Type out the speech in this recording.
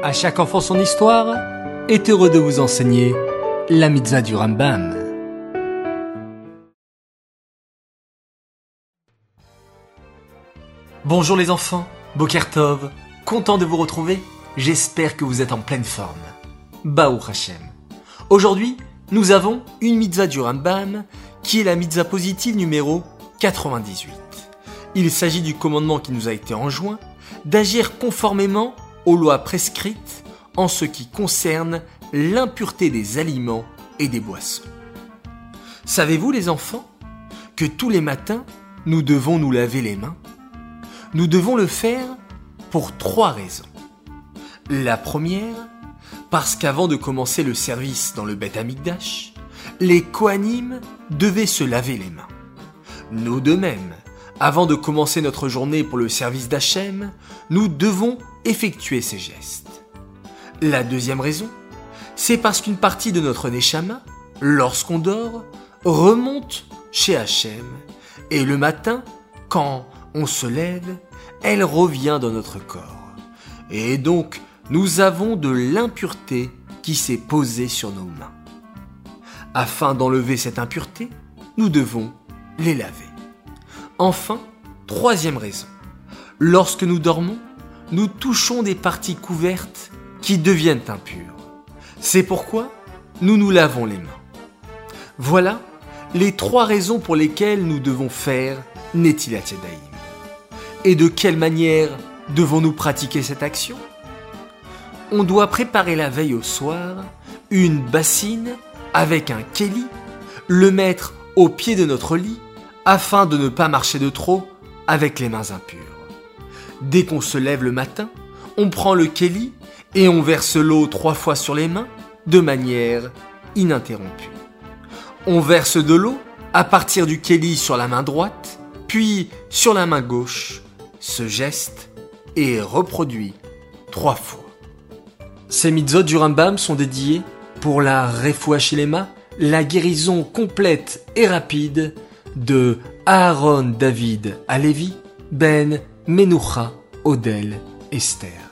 À chaque enfant son histoire est heureux de vous enseigner la mitzvah du Rambam. Bonjour les enfants, Bokertov, content de vous retrouver, j'espère que vous êtes en pleine forme. Baou Hashem. Aujourd'hui, nous avons une mitzvah du Rambam qui est la mitzvah positive numéro 98. Il s'agit du commandement qui nous a été enjoint d'agir conformément aux lois prescrites en ce qui concerne l'impureté des aliments et des boissons. Savez-vous les enfants que tous les matins, nous devons nous laver les mains? Nous devons le faire pour trois raisons. La première, parce qu'avant de commencer le service dans le Beth Amikdash, les Kohanim devaient se laver les mains. Nous de même, avant de commencer notre journée pour le service d'Hachem, nous devons effectuer ces gestes. La deuxième raison, c'est parce qu'une partie de notre Neshama, lorsqu'on dort, remonte chez Hachem, et le matin, quand on se lève, elle revient dans notre corps. Et donc, nous avons de l'impureté qui s'est posée sur nos mains. Afin d'enlever cette impureté, nous devons les laver. Enfin, troisième raison. Lorsque nous dormons, nous touchons des parties couvertes qui deviennent impures. C'est pourquoi nous nous lavons les mains. Voilà les trois raisons pour lesquelles nous devons faire Netilat Yadayim. Et de quelle manière devons-nous pratiquer cette action? On doit préparer la veille au soir une bassine avec un keli, le mettre au pied de notre lit afin de ne pas marcher de trop avec les mains impures. Dès qu'on se lève le matin, on prend le keli et on verse l'eau trois fois sur les mains de manière ininterrompue. On verse de l'eau à partir du keli sur la main droite, puis sur la main gauche. Ce geste est reproduit trois fois. Ces mitzvot du Rambam sont dédiés pour la Shilema, la guérison complète et rapide de Aaron David Alevi, Ben Menucha Odel Esther.